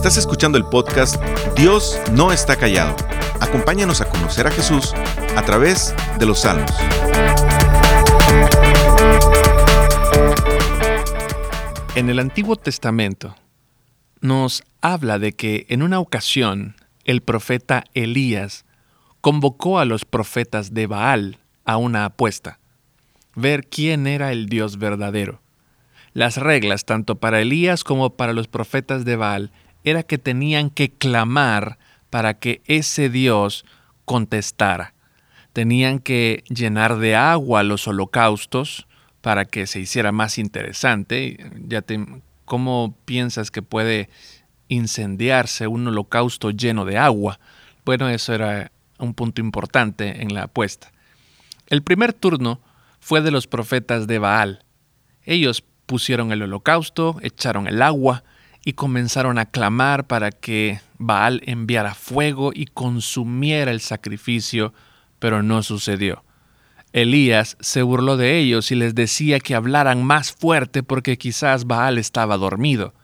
Estás escuchando el podcast Dios no está callado. Acompáñanos a conocer a Jesús a través de los salmos. En el Antiguo Testamento nos habla de que en una ocasión el profeta Elías convocó a los profetas de Baal a una apuesta, ver quién era el Dios verdadero. Las reglas, tanto para Elías como para los profetas de Baal, era que tenían que clamar para que ese Dios contestara. Tenían que llenar de agua los holocaustos para que se hiciera más interesante. Ya ¿Cómo piensas que puede incendiarse un holocausto lleno de agua? Bueno, eso era un punto importante en la apuesta. El primer turno fue de los profetas de Baal. Ellos pusieron el holocausto, echaron el agua, y comenzaron a clamar para que Baal enviara fuego y consumiera el sacrificio, pero no sucedió. Elías se burló de ellos y les decía que hablaran más fuerte porque quizás Baal estaba dormido.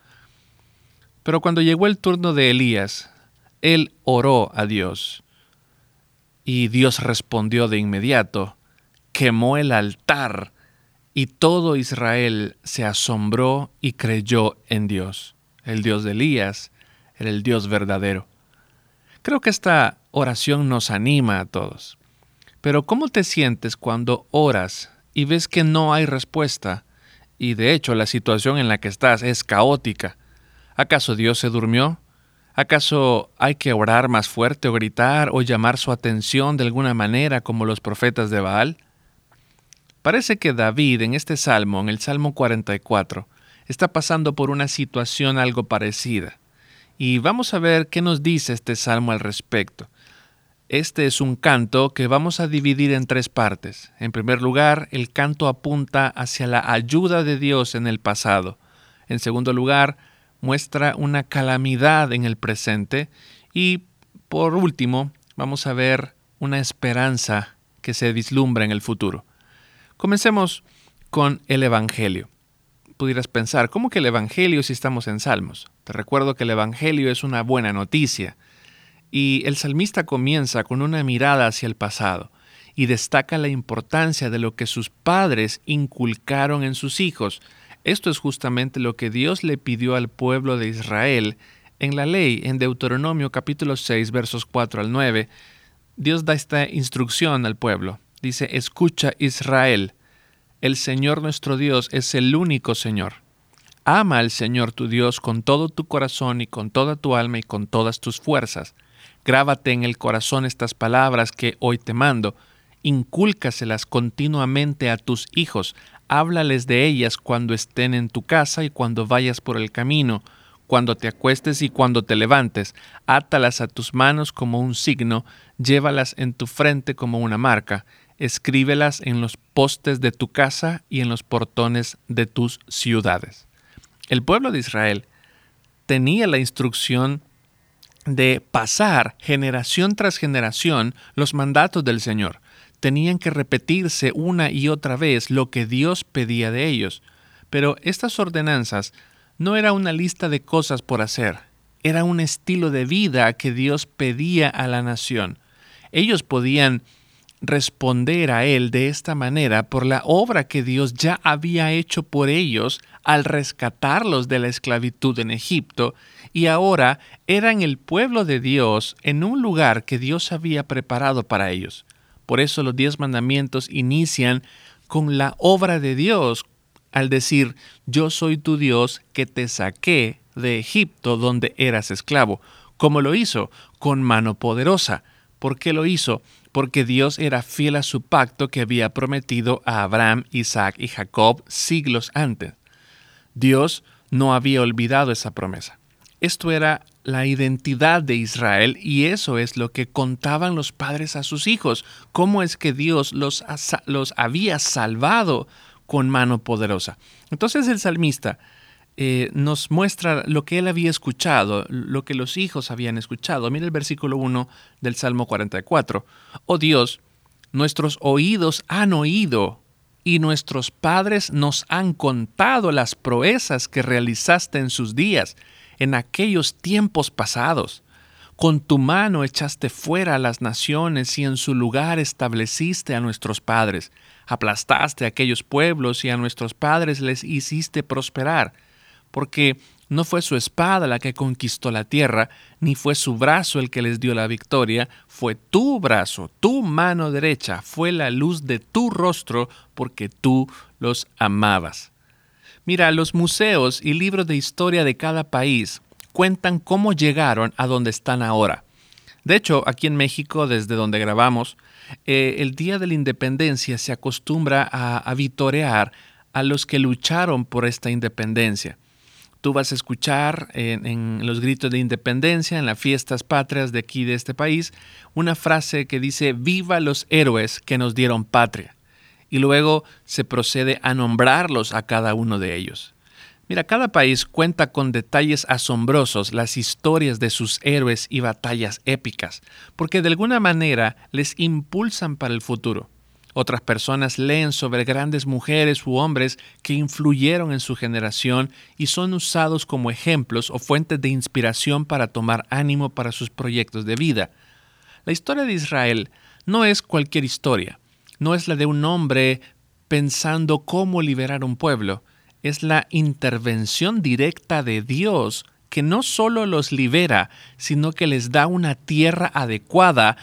Pero cuando llegó el turno de Elías, él oró a Dios. Y Dios respondió de inmediato, quemó el altar, y todo Israel se asombró y creyó en Dios el Dios de Elías, era el Dios verdadero. Creo que esta oración nos anima a todos. Pero ¿cómo te sientes cuando oras y ves que no hay respuesta? Y de hecho la situación en la que estás es caótica. ¿Acaso Dios se durmió? ¿Acaso hay que orar más fuerte o gritar o llamar su atención de alguna manera como los profetas de Baal? Parece que David en este salmo, en el Salmo 44, está pasando por una situación algo parecida. Y vamos a ver qué nos dice este salmo al respecto. Este es un canto que vamos a dividir en tres partes. En primer lugar, el canto apunta hacia la ayuda de Dios en el pasado. En segundo lugar, muestra una calamidad en el presente. Y por último, vamos a ver una esperanza que se vislumbra en el futuro. Comencemos con el Evangelio pudieras pensar, ¿cómo que el Evangelio si estamos en Salmos? Te recuerdo que el Evangelio es una buena noticia. Y el salmista comienza con una mirada hacia el pasado y destaca la importancia de lo que sus padres inculcaron en sus hijos. Esto es justamente lo que Dios le pidió al pueblo de Israel en la ley, en Deuteronomio capítulo 6 versos 4 al 9. Dios da esta instrucción al pueblo. Dice, escucha Israel, el Señor nuestro Dios es el único Señor. Ama al Señor tu Dios con todo tu corazón y con toda tu alma y con todas tus fuerzas. Grábate en el corazón estas palabras que hoy te mando. Incúlcaselas continuamente a tus hijos. Háblales de ellas cuando estén en tu casa y cuando vayas por el camino, cuando te acuestes y cuando te levantes. Átalas a tus manos como un signo, llévalas en tu frente como una marca escríbelas en los postes de tu casa y en los portones de tus ciudades. El pueblo de Israel tenía la instrucción de pasar generación tras generación los mandatos del Señor. Tenían que repetirse una y otra vez lo que Dios pedía de ellos. Pero estas ordenanzas no era una lista de cosas por hacer, era un estilo de vida que Dios pedía a la nación. Ellos podían responder a Él de esta manera por la obra que Dios ya había hecho por ellos al rescatarlos de la esclavitud en Egipto, y ahora eran el pueblo de Dios en un lugar que Dios había preparado para ellos. Por eso los diez mandamientos inician con la obra de Dios al decir, yo soy tu Dios que te saqué de Egipto donde eras esclavo. como lo hizo? Con mano poderosa. ¿Por qué lo hizo? Porque Dios era fiel a su pacto que había prometido a Abraham, Isaac y Jacob siglos antes. Dios no había olvidado esa promesa. Esto era la identidad de Israel y eso es lo que contaban los padres a sus hijos, cómo es que Dios los, los había salvado con mano poderosa. Entonces el salmista eh, nos muestra lo que él había escuchado, lo que los hijos habían escuchado. Mira el versículo 1 del Salmo 44. Oh Dios, nuestros oídos han oído y nuestros padres nos han contado las proezas que realizaste en sus días. en aquellos tiempos pasados. Con tu mano echaste fuera a las naciones y en su lugar estableciste a nuestros padres. Aplastaste a aquellos pueblos y a nuestros padres les hiciste prosperar. Porque no fue su espada la que conquistó la tierra, ni fue su brazo el que les dio la victoria, fue tu brazo, tu mano derecha, fue la luz de tu rostro, porque tú los amabas. Mira, los museos y libros de historia de cada país cuentan cómo llegaron a donde están ahora. De hecho, aquí en México, desde donde grabamos, eh, el Día de la Independencia se acostumbra a, a vitorear a los que lucharon por esta independencia. Tú vas a escuchar en, los gritos de independencia, en las fiestas patrias de aquí, de este país, una frase que dice, viva los héroes que nos dieron patria. Y luego se procede a nombrarlos a cada uno de ellos. Mira, cada país cuenta con detalles asombrosos las historias de sus héroes y batallas épicas, porque de alguna manera les impulsan para el futuro. Otras personas leen sobre grandes mujeres u hombres que influyeron en su generación y son usados como ejemplos o fuentes de inspiración para tomar ánimo para sus proyectos de vida. La historia de Israel no es cualquier historia, no es la de un hombre pensando cómo liberar un pueblo, es la intervención directa de Dios que no solo los libera, sino que les da una tierra adecuada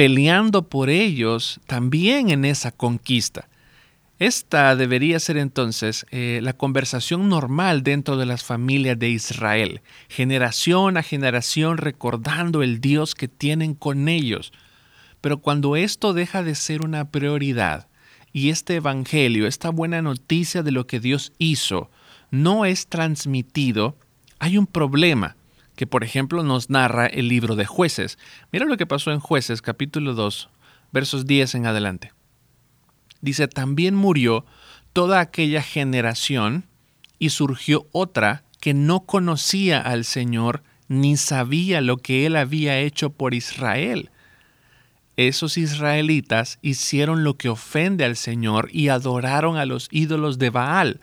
peleando por ellos también en esa conquista. Esta debería ser entonces eh, la conversación normal dentro de las familias de Israel, generación a generación recordando el Dios que tienen con ellos. Pero cuando esto deja de ser una prioridad y este Evangelio, esta buena noticia de lo que Dios hizo, no es transmitido, hay un problema que por ejemplo nos narra el libro de jueces. Mira lo que pasó en jueces capítulo 2, versos 10 en adelante. Dice, también murió toda aquella generación y surgió otra que no conocía al Señor ni sabía lo que él había hecho por Israel. Esos israelitas hicieron lo que ofende al Señor y adoraron a los ídolos de Baal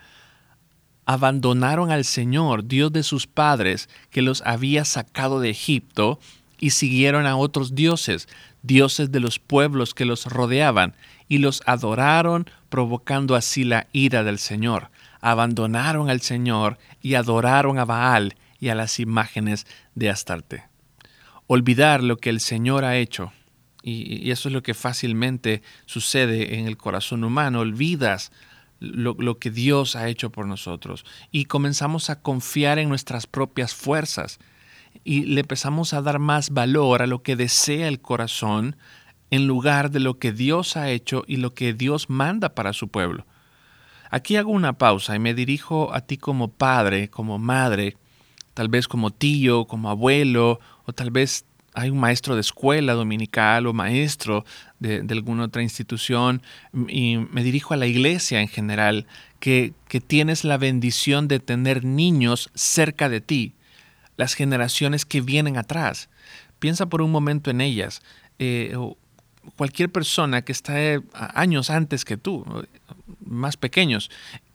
abandonaron al Señor, Dios de sus padres, que los había sacado de Egipto, y siguieron a otros dioses, dioses de los pueblos que los rodeaban, y los adoraron, provocando así la ira del Señor. Abandonaron al Señor y adoraron a Baal y a las imágenes de Astarte. Olvidar lo que el Señor ha hecho, y, eso es lo que fácilmente sucede en el corazón humano, olvidas lo, que Dios ha hecho por nosotros y comenzamos a confiar en nuestras propias fuerzas y le empezamos a dar más valor a lo que desea el corazón en lugar de lo que Dios ha hecho y lo que Dios manda para su pueblo. Aquí hago una pausa y me dirijo a ti como padre, como madre, tal vez como tío, como abuelo, o tal vez hay un maestro de escuela dominical o maestro de, alguna otra institución, y me dirijo a la iglesia en general, que, tienes la bendición de tener niños cerca de ti, las generaciones que vienen atrás. Piensa por un momento en ellas. Eh, cualquier persona que está eh, años antes que tú, más pequeños,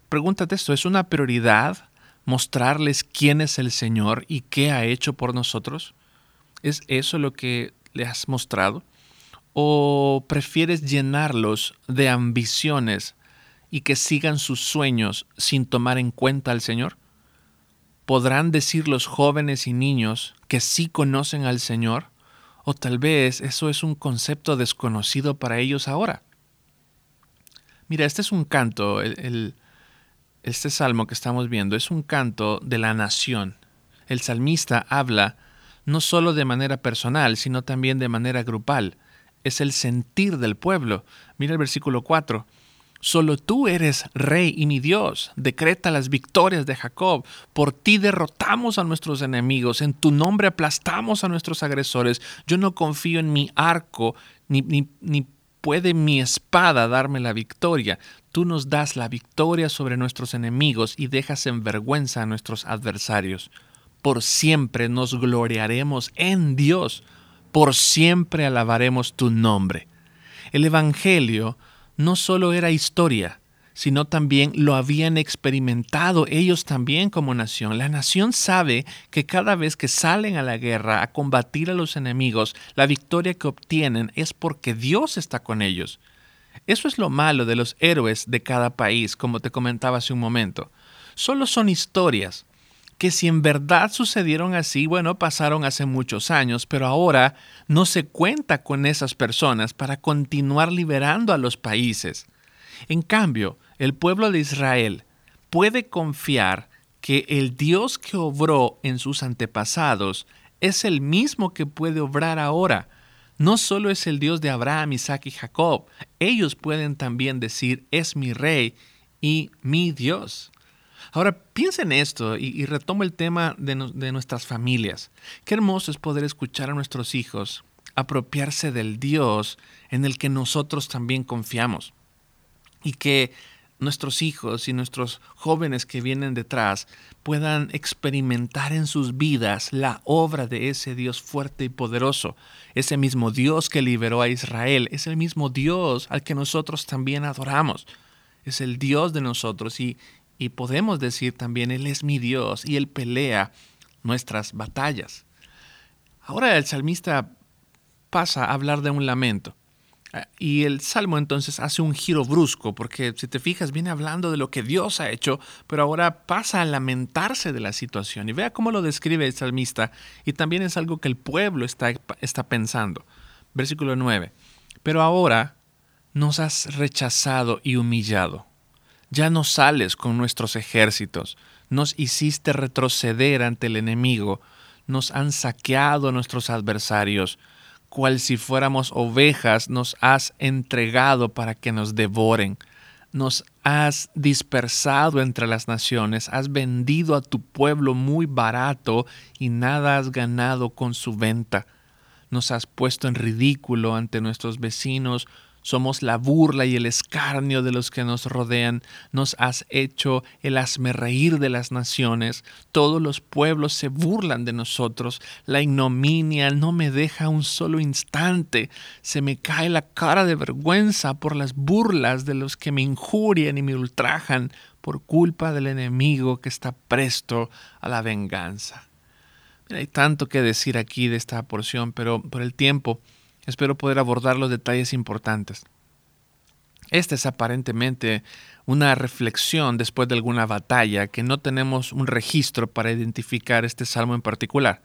pregúntate esto, ¿es una prioridad mostrarles quién es el Señor y qué ha hecho por nosotros? ¿Es eso lo que le has mostrado? ¿O prefieres llenarlos de ambiciones y que sigan sus sueños sin tomar en cuenta al Señor? ¿Podrán decir los jóvenes y niños que sí conocen al Señor? ¿O tal vez eso es un concepto desconocido para ellos ahora? Mira, este es un canto, este salmo que estamos viendo es un canto de la nación. El salmista habla no solo de manera personal, sino también de manera grupal. Es el sentir del pueblo. Mira el versículo 4. Solo tú eres rey y mi Dios. Decreta las victorias de Jacob. Por ti derrotamos a nuestros enemigos. En tu nombre aplastamos a nuestros agresores. Yo no confío en mi arco, ni, ni, ni puede mi espada darme la victoria. Tú nos das la victoria sobre nuestros enemigos y dejas en vergüenza a nuestros adversarios por siempre nos gloriaremos en Dios, por siempre alabaremos tu nombre. El Evangelio no solo era historia, sino también lo habían experimentado ellos también como nación. La nación sabe que cada vez que salen a la guerra a combatir a los enemigos, la victoria que obtienen es porque Dios está con ellos. Eso es lo malo de los héroes de cada país, como te comentaba hace un momento. Solo son historias que si en verdad sucedieron así, bueno, pasaron hace muchos años, pero ahora no se cuenta con esas personas para continuar liberando a los países. En cambio, el pueblo de Israel puede confiar que el Dios que obró en sus antepasados es el mismo que puede obrar ahora. No solo es el Dios de Abraham, Isaac y Jacob, ellos pueden también decir, es mi rey y mi Dios. Ahora piensa en esto y, retomo el tema de, de nuestras familias. Qué hermoso es poder escuchar a nuestros hijos apropiarse del Dios en el que nosotros también confiamos. Y que nuestros hijos y nuestros jóvenes que vienen detrás puedan experimentar en sus vidas la obra de ese Dios fuerte y poderoso. Ese mismo Dios que liberó a Israel, es el mismo Dios al que nosotros también adoramos. Es el Dios de nosotros y, y podemos decir también, Él es mi Dios y Él pelea nuestras batallas. Ahora el salmista pasa a hablar de un lamento. Y el salmo entonces hace un giro brusco, porque si te fijas, viene hablando de lo que Dios ha hecho, pero ahora pasa a lamentarse de la situación. Y vea cómo lo describe el salmista, y también es algo que el pueblo está, está pensando. Versículo 9. Pero ahora nos has rechazado y humillado. Ya no sales con nuestros ejércitos, nos hiciste retroceder ante el enemigo, nos han saqueado nuestros adversarios, cual si fuéramos ovejas nos has entregado para que nos devoren. Nos has dispersado entre las naciones, has vendido a tu pueblo muy barato y nada has ganado con su venta. Nos has puesto en ridículo ante nuestros vecinos, somos la burla y el escarnio de los que nos rodean. Nos has hecho el reír de las naciones. Todos los pueblos se burlan de nosotros. La ignominia no me deja un solo instante. Se me cae la cara de vergüenza por las burlas de los que me injurian y me ultrajan por culpa del enemigo que está presto a la venganza. hay tanto que decir aquí de esta porción, pero por el tiempo Espero poder abordar los detalles importantes. Esta es aparentemente una reflexión después de alguna batalla que no tenemos un registro para identificar este salmo en particular.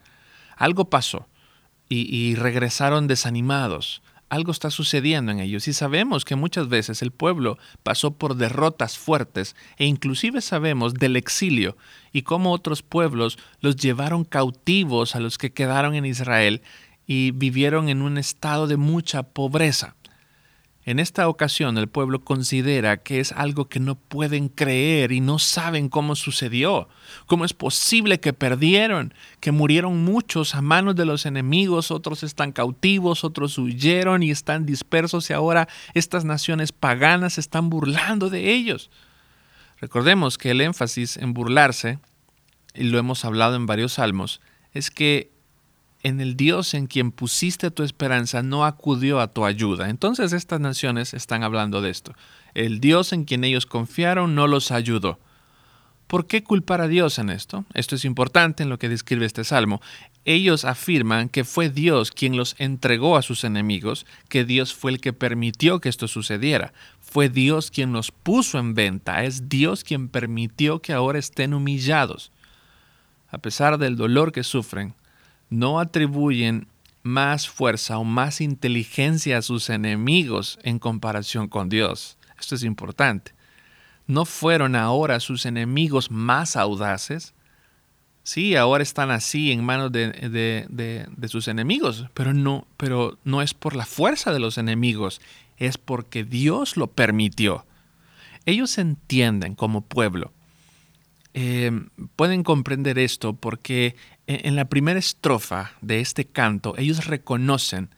Algo pasó y, regresaron desanimados. Algo está sucediendo en ellos y sabemos que muchas veces el pueblo pasó por derrotas fuertes e inclusive sabemos del exilio y cómo otros pueblos los llevaron cautivos a los que quedaron en Israel y vivieron en un estado de mucha pobreza. En esta ocasión el pueblo considera que es algo que no pueden creer y no saben cómo sucedió. ¿Cómo es posible que perdieron? Que murieron muchos a manos de los enemigos, otros están cautivos, otros huyeron y están dispersos y ahora estas naciones paganas están burlando de ellos. Recordemos que el énfasis en burlarse, y lo hemos hablado en varios salmos, es que en el Dios en quien pusiste tu esperanza no acudió a tu ayuda. Entonces estas naciones están hablando de esto. El Dios en quien ellos confiaron no los ayudó. ¿Por qué culpar a Dios en esto? Esto es importante en lo que describe este salmo. Ellos afirman que fue Dios quien los entregó a sus enemigos, que Dios fue el que permitió que esto sucediera. Fue Dios quien los puso en venta, es Dios quien permitió que ahora estén humillados. A pesar del dolor que sufren, no atribuyen más fuerza o más inteligencia a sus enemigos en comparación con Dios. Esto es importante. ¿No fueron ahora sus enemigos más audaces? Sí, ahora están así en manos de, sus enemigos, pero no, pero no es por la fuerza de los enemigos, es porque Dios lo permitió. Ellos entienden como pueblo eh, pueden comprender esto porque en la primera estrofa de este canto ellos reconocen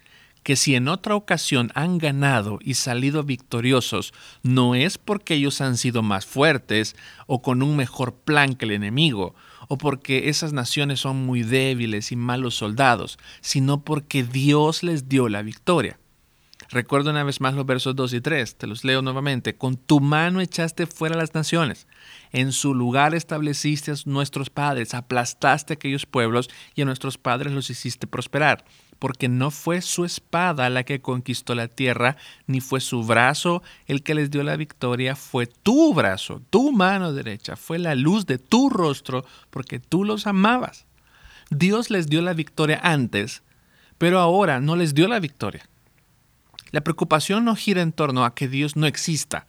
que si en otra ocasión han ganado y salido victoriosos, no es porque ellos han sido más fuertes o con un mejor plan que el enemigo, o porque esas naciones son muy débiles y malos soldados, sino porque Dios les dio la victoria. Recuerdo una vez más los versos 2 y 3, te los leo nuevamente. Con tu mano echaste fuera las naciones, en su lugar estableciste a nuestros padres, aplastaste aquellos pueblos y a nuestros padres los hiciste prosperar porque no fue su espada la que conquistó la tierra, ni fue su brazo el que les dio la victoria, fue tu brazo, tu mano derecha, fue la luz de tu rostro, porque tú los amabas. Dios les dio la victoria antes, pero ahora no les dio la victoria. La preocupación no gira en torno a que Dios no exista,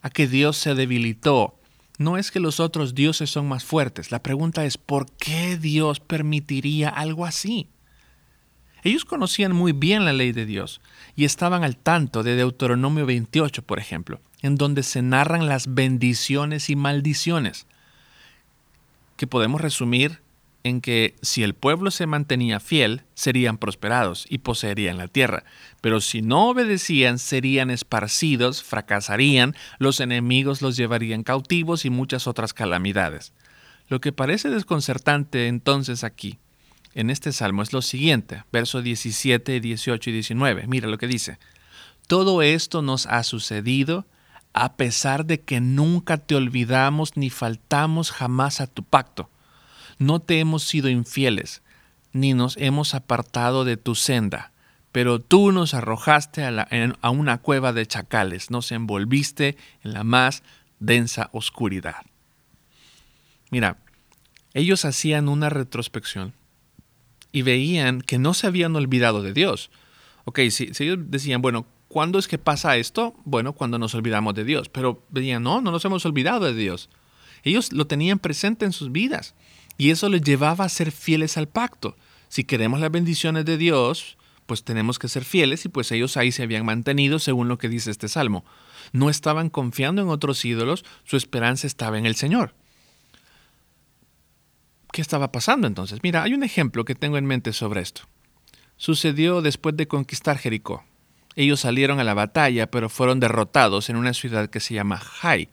a que Dios se debilitó. No es que los otros dioses son más fuertes. La pregunta es, ¿por qué Dios permitiría algo así? Ellos conocían muy bien la ley de Dios y estaban al tanto de Deuteronomio 28, por ejemplo, en donde se narran las bendiciones y maldiciones, que podemos resumir en que si el pueblo se mantenía fiel, serían prosperados y poseerían la tierra, pero si no obedecían, serían esparcidos, fracasarían, los enemigos los llevarían cautivos y muchas otras calamidades. Lo que parece desconcertante entonces aquí en este salmo es lo siguiente, versos 17, 18 y 19. Mira lo que dice. Todo esto nos ha sucedido a pesar de que nunca te olvidamos ni faltamos jamás a tu pacto. No te hemos sido infieles, ni nos hemos apartado de tu senda, pero tú nos arrojaste a, una cueva de chacales, nos envolviste en la más densa oscuridad. Mira, ellos hacían una retrospección y veían que no se habían olvidado de Dios. Ok, si, ellos decían, bueno, ¿cuándo es que pasa esto? Bueno, cuando nos olvidamos de Dios. Pero veían, no, no nos hemos olvidado de Dios. Ellos lo tenían presente en sus vidas y eso les llevaba a ser fieles al pacto. Si queremos las bendiciones de Dios, pues tenemos que ser fieles y pues ellos ahí se habían mantenido según lo que dice este salmo. No estaban confiando en otros ídolos, su esperanza estaba en el Señor. ¿Qué estaba pasando entonces? Mira, hay un ejemplo que tengo en mente sobre esto. Sucedió después de conquistar Jericó. Ellos salieron a la batalla, pero fueron derrotados en una ciudad que se llama Jai.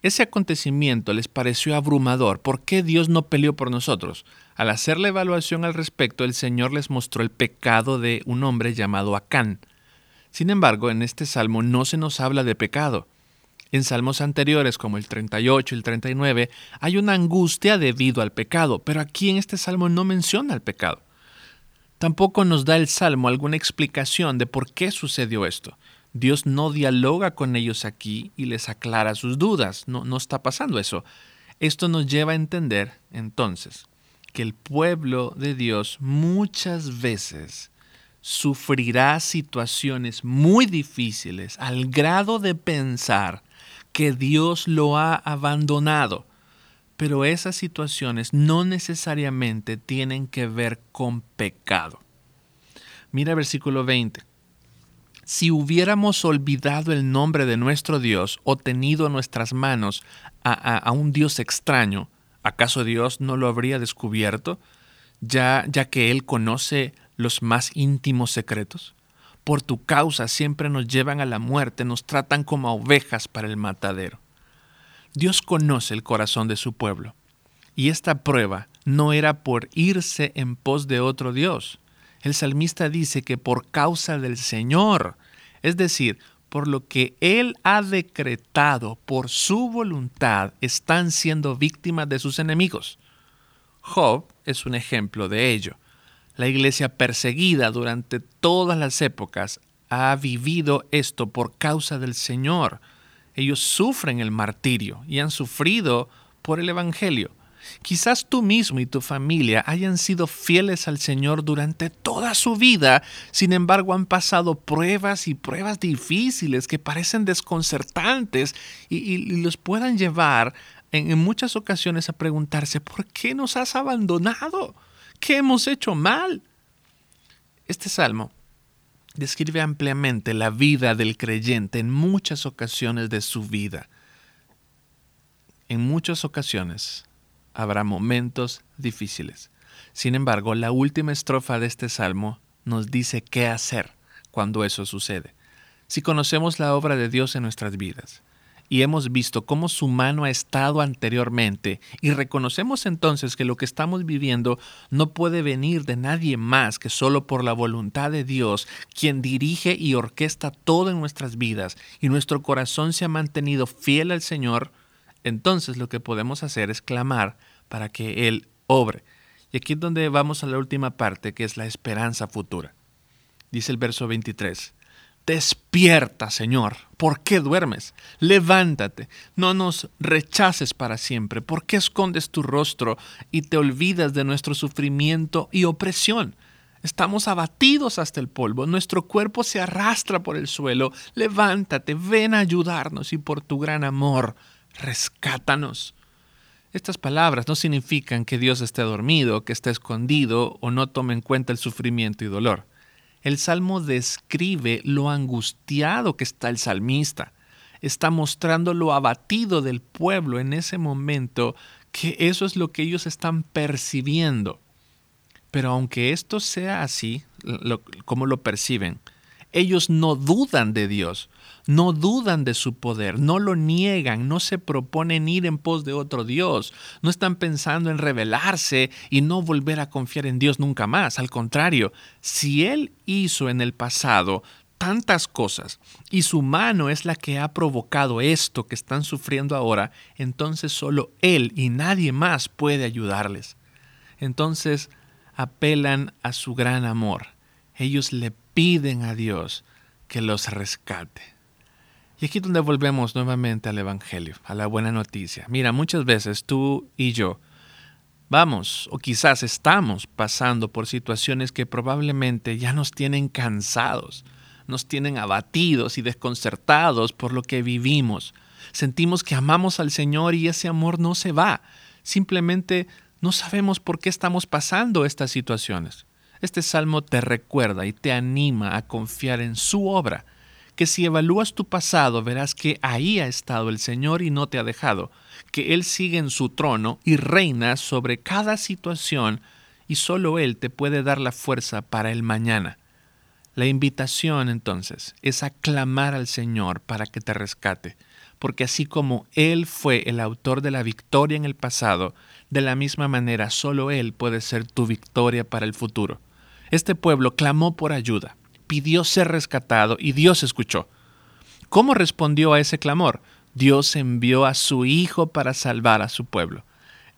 Ese acontecimiento les pareció abrumador. ¿Por qué Dios no peleó por nosotros? Al hacer la evaluación al respecto, el Señor les mostró el pecado de un hombre llamado Acán. Sin embargo, en este salmo no se nos habla de pecado. En salmos anteriores, como el 38 y el 39, hay una angustia debido al pecado, pero aquí en este salmo no menciona el pecado. Tampoco nos da el salmo alguna explicación de por qué sucedió esto. Dios no dialoga con ellos aquí y les aclara sus dudas. No, no está pasando eso. Esto nos lleva a entender, entonces, que el pueblo de Dios muchas veces sufrirá situaciones muy difíciles al grado de pensar que Dios lo ha abandonado. Pero esas situaciones no necesariamente tienen que ver con pecado. Mira versículo 20. Si hubiéramos olvidado el nombre de nuestro Dios o tenido en nuestras manos a, a un Dios extraño, ¿acaso Dios no lo habría descubierto, ya, ya que Él conoce los más íntimos secretos? por tu causa siempre nos llevan a la muerte, nos tratan como ovejas para el matadero. Dios conoce el corazón de su pueblo, y esta prueba no era por irse en pos de otro Dios. El salmista dice que por causa del Señor, es decir, por lo que Él ha decretado por su voluntad, están siendo víctimas de sus enemigos. Job es un ejemplo de ello. La iglesia perseguida durante todas las épocas ha vivido esto por causa del Señor. Ellos sufren el martirio y han sufrido por el Evangelio. Quizás tú mismo y tu familia hayan sido fieles al Señor durante toda su vida, sin embargo han pasado pruebas y pruebas difíciles que parecen desconcertantes y, los puedan llevar en muchas ocasiones a preguntarse, ¿por qué nos has abandonado? ¿Qué hemos hecho mal? Este salmo describe ampliamente la vida del creyente en muchas ocasiones de su vida. En muchas ocasiones habrá momentos difíciles. Sin embargo, la última estrofa de este salmo nos dice qué hacer cuando eso sucede. Si conocemos la obra de Dios en nuestras vidas y hemos visto cómo su mano ha estado anteriormente y reconocemos entonces que lo que estamos viviendo no puede venir de nadie más que solo por la voluntad de Dios, quien dirige y orquesta todo en nuestras vidas y nuestro corazón se ha mantenido fiel al Señor, entonces lo que podemos hacer es clamar para que Él obre. Y aquí es donde vamos a la última parte, que es la esperanza futura. Dice el verso 23. Despierta, Señor. ¿Por qué duermes? Levántate. No nos rechaces para siempre. ¿Por qué escondes tu rostro y te olvidas de nuestro sufrimiento y opresión? Estamos abatidos hasta el polvo, nuestro cuerpo se arrastra por el suelo. Levántate, ven a ayudarnos y por tu gran amor, rescátanos. Estas palabras no significan que Dios esté dormido, que esté escondido o no tome en cuenta el sufrimiento y dolor. El salmo describe lo angustiado que está el salmista. Está mostrando lo abatido del pueblo en ese momento, que eso es lo que ellos están percibiendo. Pero aunque esto sea así, como lo perciben, ellos no dudan de Dios, no dudan de su poder, no lo niegan, no se proponen ir en pos de otro Dios, no están pensando en rebelarse y no volver a confiar en Dios nunca más. Al contrario, si Él hizo en el pasado tantas cosas y su mano es la que ha provocado esto que están sufriendo ahora, entonces solo Él y nadie más puede ayudarles. Entonces apelan a su gran amor. Ellos le piden a Dios que los rescate. Y aquí es donde volvemos nuevamente al Evangelio, a la buena noticia. Mira, muchas veces tú y yo vamos o quizás estamos pasando por situaciones que probablemente ya nos tienen cansados, nos tienen abatidos y desconcertados por lo que vivimos. Sentimos que amamos al Señor y ese amor no se va. Simplemente no sabemos por qué estamos pasando estas situaciones. Este salmo te recuerda y te anima a confiar en su obra, que si evalúas tu pasado verás que ahí ha estado el Señor y no te ha dejado, que Él sigue en su trono y reina sobre cada situación y solo Él te puede dar la fuerza para el mañana. La invitación entonces es a clamar al Señor para que te rescate, porque así como Él fue el autor de la victoria en el pasado, de la misma manera solo Él puede ser tu victoria para el futuro. Este pueblo clamó por ayuda, pidió ser rescatado y Dios escuchó. ¿Cómo respondió a ese clamor? Dios envió a su Hijo para salvar a su pueblo.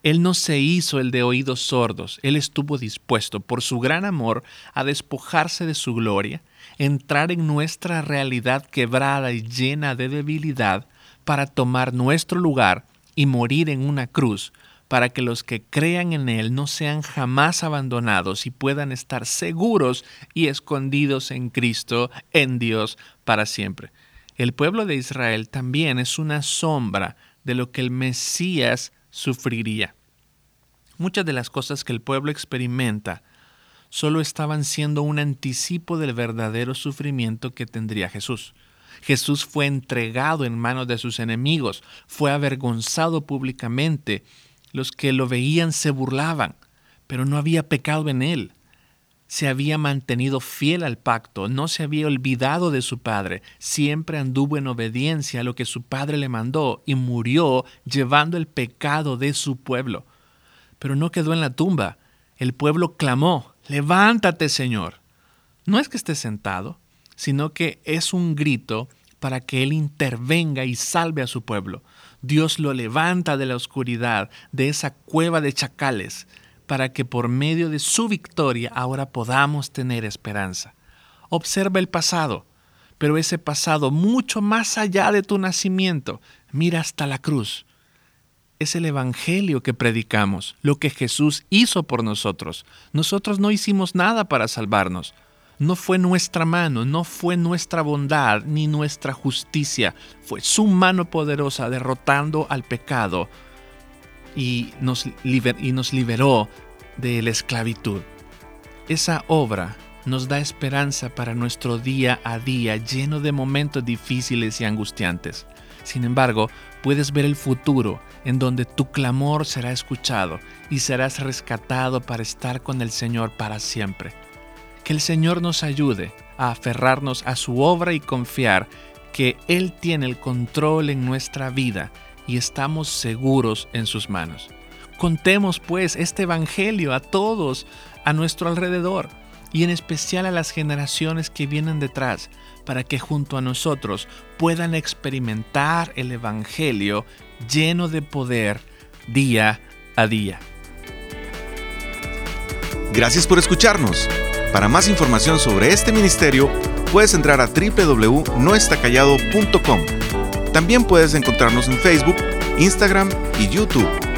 Él no se hizo el de oídos sordos, Él estuvo dispuesto por su gran amor a despojarse de su gloria, entrar en nuestra realidad quebrada y llena de debilidad para tomar nuestro lugar y morir en una cruz para que los que crean en Él no sean jamás abandonados y puedan estar seguros y escondidos en Cristo, en Dios, para siempre. El pueblo de Israel también es una sombra de lo que el Mesías sufriría. Muchas de las cosas que el pueblo experimenta solo estaban siendo un anticipo del verdadero sufrimiento que tendría Jesús. Jesús fue entregado en manos de sus enemigos, fue avergonzado públicamente los que lo veían se burlaban, pero no había pecado en él. Se había mantenido fiel al pacto, no se había olvidado de su padre, siempre anduvo en obediencia a lo que su padre le mandó y murió llevando el pecado de su pueblo. Pero no quedó en la tumba. El pueblo clamó, levántate Señor. No es que esté sentado, sino que es un grito para que Él intervenga y salve a su pueblo. Dios lo levanta de la oscuridad, de esa cueva de chacales, para que por medio de su victoria ahora podamos tener esperanza. Observa el pasado, pero ese pasado mucho más allá de tu nacimiento, mira hasta la cruz. Es el Evangelio que predicamos, lo que Jesús hizo por nosotros. Nosotros no hicimos nada para salvarnos. No fue nuestra mano, no fue nuestra bondad ni nuestra justicia, fue su mano poderosa derrotando al pecado y nos, y nos liberó de la esclavitud. Esa obra nos da esperanza para nuestro día a día lleno de momentos difíciles y angustiantes. Sin embargo, puedes ver el futuro en donde tu clamor será escuchado y serás rescatado para estar con el Señor para siempre. Que el Señor nos ayude a aferrarnos a su obra y confiar que Él tiene el control en nuestra vida y estamos seguros en sus manos. Contemos pues este Evangelio a todos a nuestro alrededor y en especial a las generaciones que vienen detrás, para que junto a nosotros puedan experimentar el Evangelio lleno de poder día a día. Gracias por escucharnos. Para más información sobre este ministerio, puedes entrar a www.noestacallado.com. También puedes encontrarnos en Facebook, Instagram y YouTube